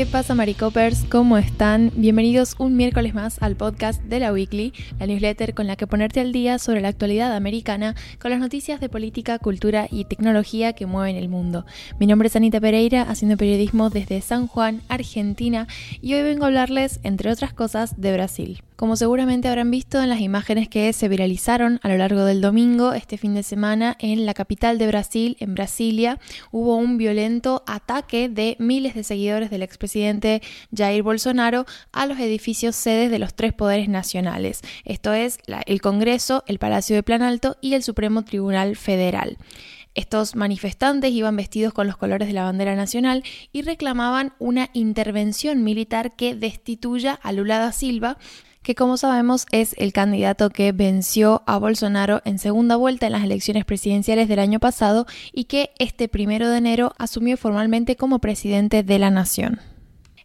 ¿Qué pasa, Maricopers? ¿Cómo están? Bienvenidos un miércoles más al podcast de la Weekly, la newsletter con la que ponerte al día sobre la actualidad americana con las noticias de política, cultura y tecnología que mueven el mundo. Mi nombre es Anita Pereira, haciendo periodismo desde San Juan, Argentina, y hoy vengo a hablarles, entre otras cosas, de Brasil. Como seguramente habrán visto en las imágenes que se viralizaron a lo largo del domingo, este fin de semana, en la capital de Brasil, en Brasilia, hubo un violento ataque de miles de seguidores del expresidente Jair Bolsonaro a los edificios sedes de los tres poderes nacionales, esto es el Congreso, el Palacio de Planalto y el Supremo Tribunal Federal. Estos manifestantes iban vestidos con los colores de la bandera nacional y reclamaban una intervención militar que destituya a Lula da Silva, que como sabemos es el candidato que venció a Bolsonaro en segunda vuelta en las elecciones presidenciales del año pasado y que este primero de enero asumió formalmente como presidente de la nación.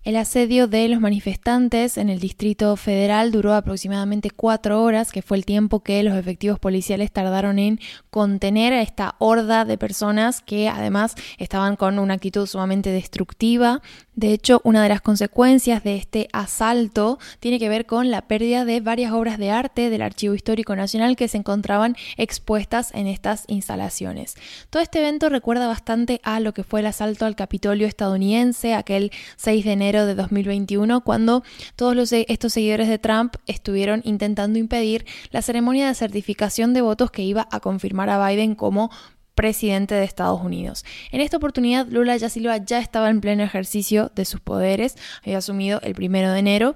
El asedio de los manifestantes en el Distrito Federal duró aproximadamente cuatro horas, que fue el tiempo que los efectivos policiales tardaron en contener a esta horda de personas que además estaban con una actitud sumamente destructiva. De hecho, una de las consecuencias de este asalto tiene que ver con la pérdida de varias obras de arte del Archivo Histórico Nacional que se encontraban expuestas en estas instalaciones. Todo este evento recuerda bastante a lo que fue el asalto al Capitolio estadounidense aquel 6 de enero de 2021, cuando todos estos seguidores de Trump estuvieron intentando impedir la ceremonia de certificación de votos que iba a confirmar a Biden como presidente de Estados Unidos. En esta oportunidad, Lula ya Silva ya estaba en pleno ejercicio de sus poderes, había asumido el primero de enero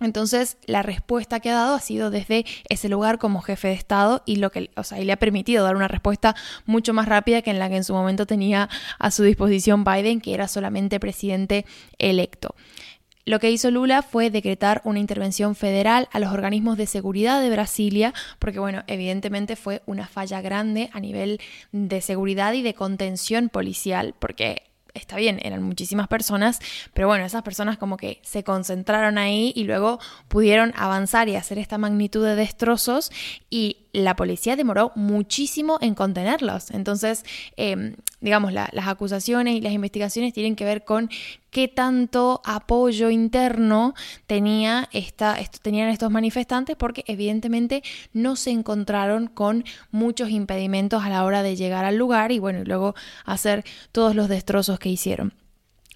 entonces, la respuesta que ha dado ha sido desde ese lugar como jefe de Estado y lo que, o sea, y le ha permitido dar una respuesta mucho más rápida que en la que en su momento tenía a su disposición Biden, que era solamente presidente electo. Lo que hizo Lula fue decretar una intervención federal a los organismos de seguridad de Brasilia, porque bueno, evidentemente fue una falla grande a nivel de seguridad y de contención policial, porque está bien, eran muchísimas personas, pero bueno, esas personas como que se concentraron ahí y luego pudieron avanzar y hacer esta magnitud de destrozos y la policía demoró muchísimo en contenerlos. Entonces, em, digamos, las acusaciones y las investigaciones tienen que ver con qué tanto apoyo interno tenía esta, tenían estos manifestantes, porque evidentemente no se encontraron con muchos impedimentos a la hora de llegar al lugar y bueno, y luego hacer todos los destrozos que hicieron.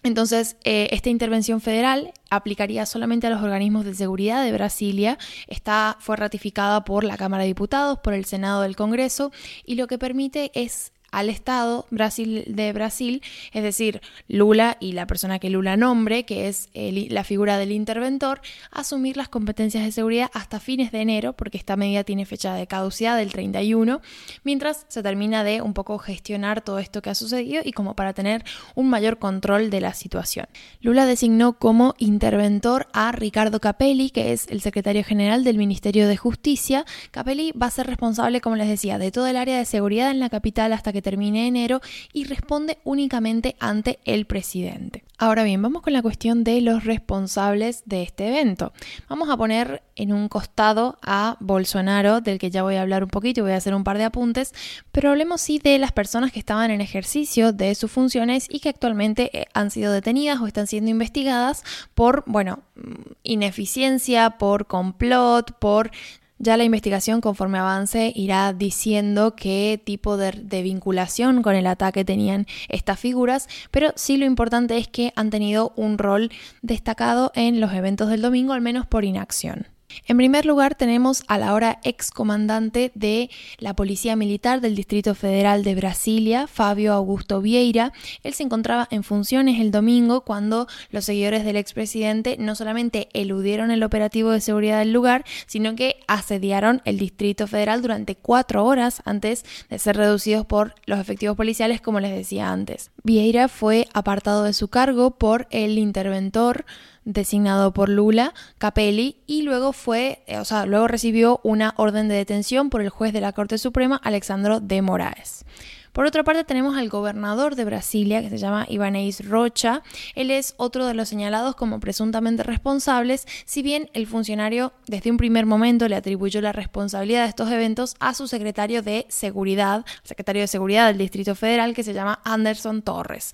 Entonces, eh, esta intervención federal aplicaría solamente a los organismos de seguridad de Brasilia. Esta fue ratificada por la Cámara de Diputados, por el Senado del Congreso, y lo que permite es al Estado Brasil, de Brasil, es decir, Lula y la persona que Lula nombre, que es la figura del interventor, asumir las competencias de seguridad hasta fines de enero, porque esta medida tiene fecha de caducidad del 31, mientras se termina de un poco gestionar todo esto que ha sucedido y como para tener un mayor control de la situación. Lula designó como interventor a Ricardo Capelli, que es el secretario general del Ministerio de Justicia. Capelli va a ser responsable, como les decía, de todo el área de seguridad en la capital hasta que termine enero y responde únicamente ante el presidente. Ahora bien, vamos con la cuestión de los responsables de este evento. Vamos a poner en un costado a Bolsonaro, del que ya voy a hablar un poquito y voy a hacer un par de apuntes, pero hablemos sí de las personas que estaban en ejercicio de sus funciones y que actualmente eh, han sido detenidas o están siendo investigadas por, bueno, mm, ineficiencia, por complot, por ya la investigación conforme avance irá diciendo qué tipo de, vinculación con el ataque tenían estas figuras, pero sí lo importante es que han tenido un rol destacado en los eventos del domingo, al menos por inacción. En primer lugar tenemos a la ahora excomandante de la Policía Militar del Distrito Federal de Brasilia, Fabio Augusto Vieira. Él se encontraba en funciones el domingo cuando los seguidores del expresidente no solamente eludieron el operativo de seguridad del lugar, sino que asediaron el Distrito Federal durante cuatro horas antes de ser reducidos por los efectivos policiales, como les decía antes. Vieira fue apartado de su cargo por el interventor designado por Lula, Capelli, y luego fue, eh, o sea, luego recibió una orden de detención por el juez de la Corte Suprema, Alexandro de Moraes. Por otra parte tenemos al gobernador de Brasilia, que se llama Ibanez Rocha. Él es otro de los señalados como presuntamente responsables, si bien el funcionario desde un primer momento le atribuyó la responsabilidad de estos eventos a su secretario de Seguridad, secretario de Seguridad del Distrito Federal, que se llama Anderson Torres.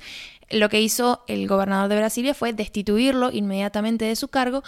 Lo que hizo el gobernador de Brasilia fue destituirlo inmediatamente de su cargo,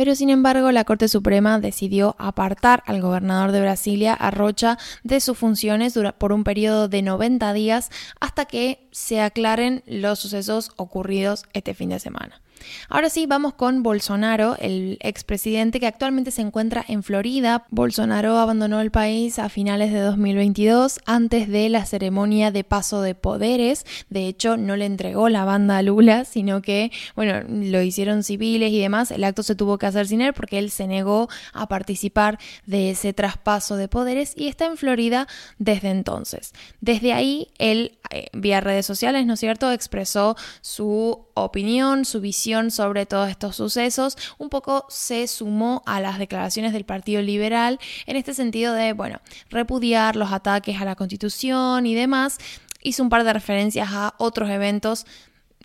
pero sin embargo la Corte Suprema decidió apartar al gobernador de Brasilia, a Rocha, de sus funciones por un periodo de 90 días hasta que se aclaren los sucesos ocurridos este fin de semana. Ahora sí, vamos con Bolsonaro, el expresidente que actualmente se encuentra en Florida. Bolsonaro abandonó el país a finales de 2022 antes de la ceremonia de paso de poderes. De hecho, no le entregó la banda a Lula, sino que, bueno, lo hicieron civiles y demás. El acto se tuvo que hacer sin él porque él se negó a participar de ese traspaso de poderes y está en Florida desde entonces. Desde ahí, él, eh, vía redes sociales, ¿no es cierto?, expresó su opinión, su visión sobre todos estos sucesos, un poco se sumó a las declaraciones del Partido Liberal en este sentido de, bueno, repudiar los ataques a la Constitución y demás. Hizo un par de referencias a otros eventos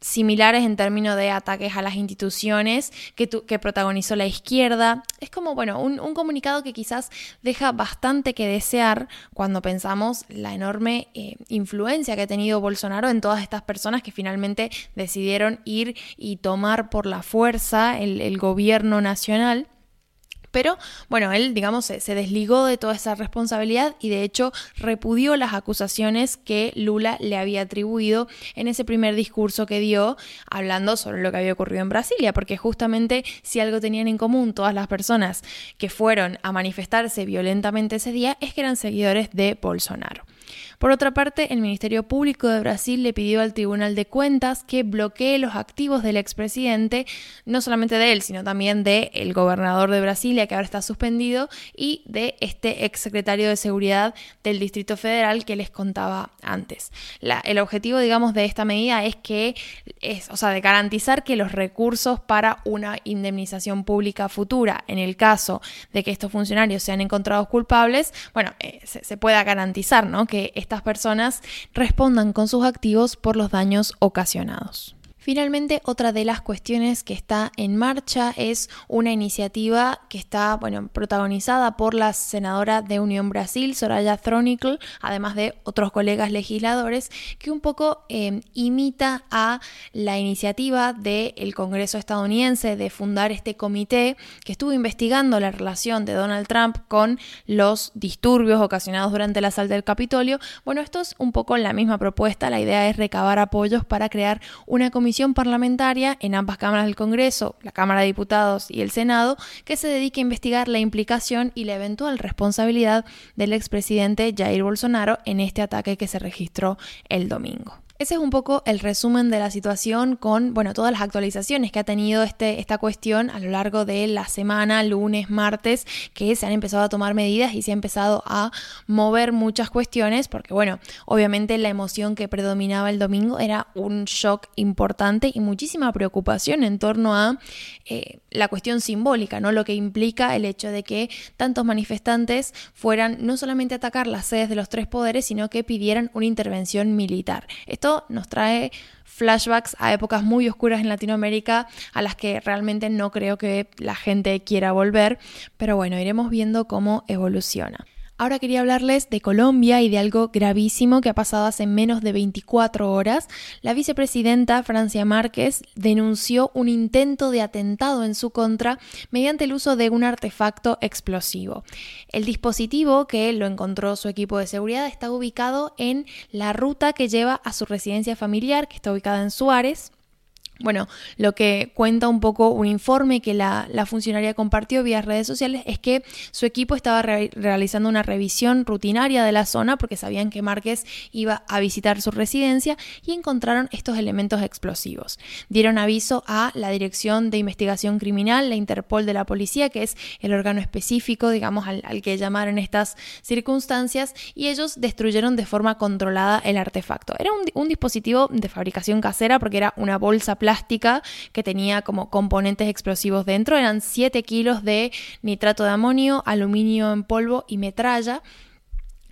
similares en términos de ataques a las instituciones que, que protagonizó la izquierda. Es como, bueno, un, comunicado que quizás deja bastante que desear cuando pensamos la enorme eh, influencia que ha tenido Bolsonaro en todas estas personas que finalmente decidieron ir y tomar por la fuerza el gobierno nacional. Pero bueno, él, digamos, se, desligó de toda esa responsabilidad y de hecho repudió las acusaciones que Lula le había atribuido en ese primer discurso que dio hablando sobre lo que había ocurrido en Brasilia, porque justamente si algo tenían en común todas las personas que fueron a manifestarse violentamente ese día es que eran seguidores de Bolsonaro. Por otra parte, el Ministerio Público de Brasil le pidió al Tribunal de Cuentas que bloquee los activos del expresidente, no solamente de él, sino también del el gobernador de Brasilia, que ahora está suspendido, y de este exsecretario de Seguridad del Distrito Federal que les contaba antes. el objetivo, digamos, de esta medida es que, o sea, de garantizar que los recursos para una indemnización pública futura, en el caso de que estos funcionarios sean encontrados culpables, bueno, eh, se, se, pueda garantizar, ¿no? Que personas respondan con sus activos por los daños ocasionados. Finalmente, otra de las cuestiones que está en marcha es una iniciativa que está bueno, protagonizada por la senadora de Unión Brasil, Soraya Thronicle, además de otros colegas legisladores, que un poco eh, imita a la iniciativa del Congreso estadounidense de fundar este comité que estuvo investigando la relación de Donald Trump con los disturbios ocasionados durante el asalto del Capitolio. Bueno, esto es un poco la misma propuesta. La idea es recabar apoyos para crear una comisión parlamentaria en ambas cámaras del Congreso, la Cámara de Diputados y el Senado, que se dedique a investigar la implicación y la eventual responsabilidad del expresidente Jair Bolsonaro en este ataque que se registró el domingo. Ese es un poco el resumen de la situación con, bueno, todas las actualizaciones que ha tenido este, esta cuestión a lo largo de la semana, lunes, martes, que se han empezado a tomar medidas y se ha empezado a mover muchas cuestiones, porque, bueno, obviamente la emoción que predominaba el domingo era un shock importante y muchísima preocupación en torno a eh, la cuestión simbólica, ¿no? Lo que implica el hecho de que tantos manifestantes fueran no solamente a atacar las sedes de los tres poderes, sino que pidieran una intervención militar nos trae flashbacks a épocas muy oscuras en Latinoamérica a las que realmente no creo que la gente quiera volver, pero bueno, iremos viendo cómo evoluciona. Ahora quería hablarles de Colombia y de algo gravísimo que ha pasado hace menos de 24 horas. La vicepresidenta Francia Márquez denunció un intento de atentado en su contra mediante el uso de un artefacto explosivo. El dispositivo que lo encontró su equipo de seguridad está ubicado en la ruta que lleva a su residencia familiar, que está ubicada en Suárez. Bueno, lo que cuenta un poco un informe que la, funcionaria compartió vía redes sociales es que su equipo estaba realizando una revisión rutinaria de la zona porque sabían que Márquez iba a visitar su residencia y encontraron estos elementos explosivos. Dieron aviso a la Dirección de Investigación Criminal, la Interpol de la Policía, que es el órgano específico, digamos, al, que llamar en estas circunstancias, y ellos destruyeron de forma controlada el artefacto. Era un, un dispositivo de fabricación casera porque era una bolsa plástica que tenía como componentes explosivos dentro. Eran 7 kilos de nitrato de amonio, aluminio en polvo y metralla.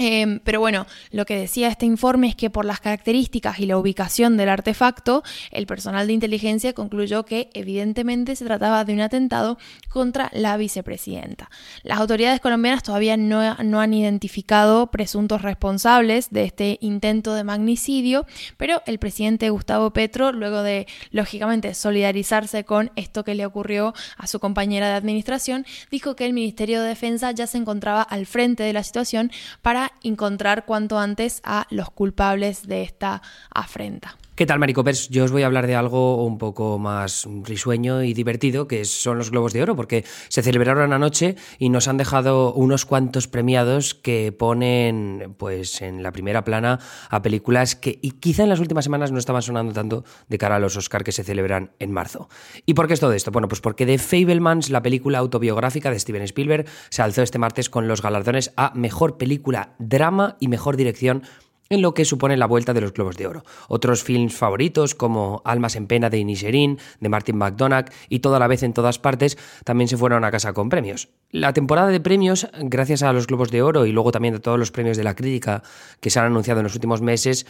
Em, pero bueno, lo que decía este informe es que por las características y la ubicación del artefacto, el personal de inteligencia concluyó que evidentemente se trataba de un atentado contra la vicepresidenta. Las autoridades colombianas todavía no, no han identificado presuntos responsables de este intento de magnicidio, pero el presidente Gustavo Petro, luego de lógicamente solidarizarse con esto que le ocurrió a su compañera de administración, dijo que el Ministerio de Defensa ya se encontraba al frente de la situación para encontrar cuanto antes a los culpables de esta afrenta. ¿Qué tal, Maricopers? Yo os voy a hablar de algo un poco más risueño y divertido, que son los Globos de Oro, porque se celebraron anoche y nos han dejado unos cuantos premiados que ponen pues en la primera plana a películas que quizá en las últimas semanas no estaban sonando tanto de cara a los Oscar que se celebran en marzo. ¿Y por qué es todo esto? Bueno, pues porque The Fablemans, la película autobiográfica de Steven Spielberg, se alzó este martes con los galardones a Mejor Película Drama y Mejor Dirección en lo que supone la vuelta de los Globos de Oro. Otros films favoritos como Almas en Pena de Inisherin, de Martin McDonagh y Toda la vez en todas partes también se fueron a casa con premios. La temporada de premios, gracias a los Globos de Oro y luego también a todos los premios de la crítica que se han anunciado en los últimos meses,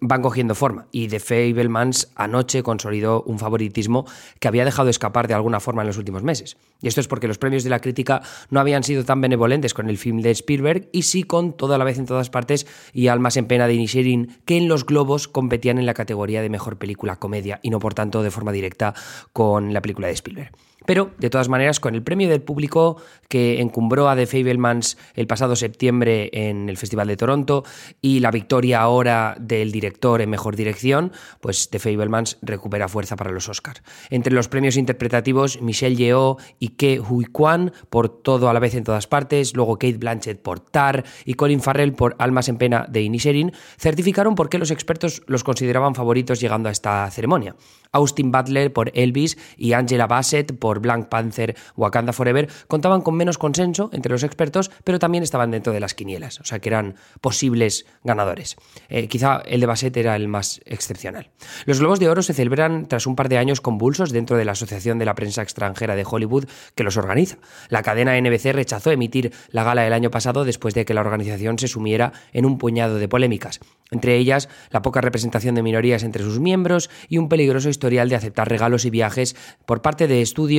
van cogiendo forma. Y The Fablemans anoche consolidó un favoritismo que había dejado escapar de alguna forma en los últimos meses. Y esto es porque los premios de la crítica no habían sido tan benevolentes con el film de Spielberg y sí con Toda la vez en todas partes y Almas en Pena de Inisherin, que en los Globos competían en la categoría de mejor película comedia y no por tanto de forma directa con la película de Spielberg. Pero, de todas maneras, con el premio del público que encumbró a The Fablemans el pasado septiembre en el Festival de Toronto y la victoria ahora del director en mejor dirección, pues The Fablemans recupera fuerza para los Oscars. Entre los premios interpretativos, Michelle Yeoh y Ke Huy Kwan por Todo a la vez en todas partes, luego Kate Blanchett por Tar y Colin Farrell por Almas en pena de Inisherin, certificaron por qué los expertos los consideraban favoritos llegando a esta ceremonia. Austin Butler por Elvis y Angela Bassett por Black Panther Wakanda Forever contaban con menos consenso entre los expertos, pero también estaban dentro de las quinielas, o sea que eran posibles ganadores. Eh, quizá el de Bassett era el más excepcional. Los Globos de Oro se celebran tras un par de años convulsos dentro de la Asociación de la Prensa Extranjera de Hollywood que los organiza. La cadena NBC rechazó emitir la gala el año pasado después de que la organización se sumiera en un puñado de polémicas, entre ellas la poca representación de minorías entre sus miembros y un peligroso historial de aceptar regalos y viajes por parte de estudios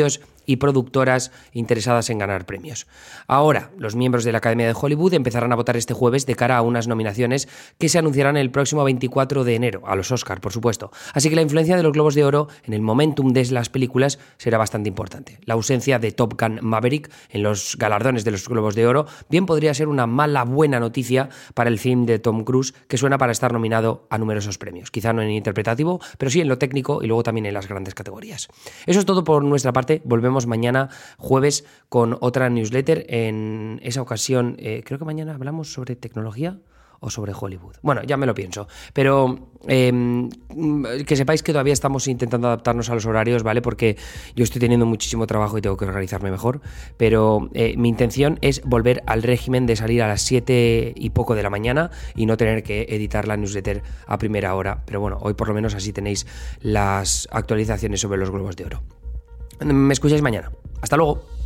y productoras interesadas en ganar premios. Ahora, los miembros de la Academia de Hollywood empezarán a votar este jueves de cara a unas nominaciones que se anunciarán el próximo 24 de enero, a los Oscar, por supuesto. Así que la influencia de los Globos de Oro en el momentum de las películas será bastante importante. La ausencia de Top Gun Maverick en los galardones de los Globos de Oro bien podría ser una mala buena noticia para el film de Tom Cruise que suena para estar nominado a numerosos premios. Quizá no en interpretativo, pero sí en lo técnico y luego también en las grandes categorías. Eso es todo por nuestra parte. Volvemos mañana jueves con otra newsletter. En esa ocasión, eh, creo que mañana hablamos sobre tecnología o sobre Hollywood. Bueno, ya me lo pienso. Pero em, que sepáis que todavía estamos intentando adaptarnos a los horarios, ¿vale? Porque yo estoy teniendo muchísimo trabajo y tengo que organizarme mejor. Pero eh, mi intención es volver al régimen de salir a las 7 y poco de la mañana y no tener que editar la newsletter a primera hora. Pero bueno, hoy por lo menos así tenéis las actualizaciones sobre los globos de oro. Me escucháis mañana. Hasta luego.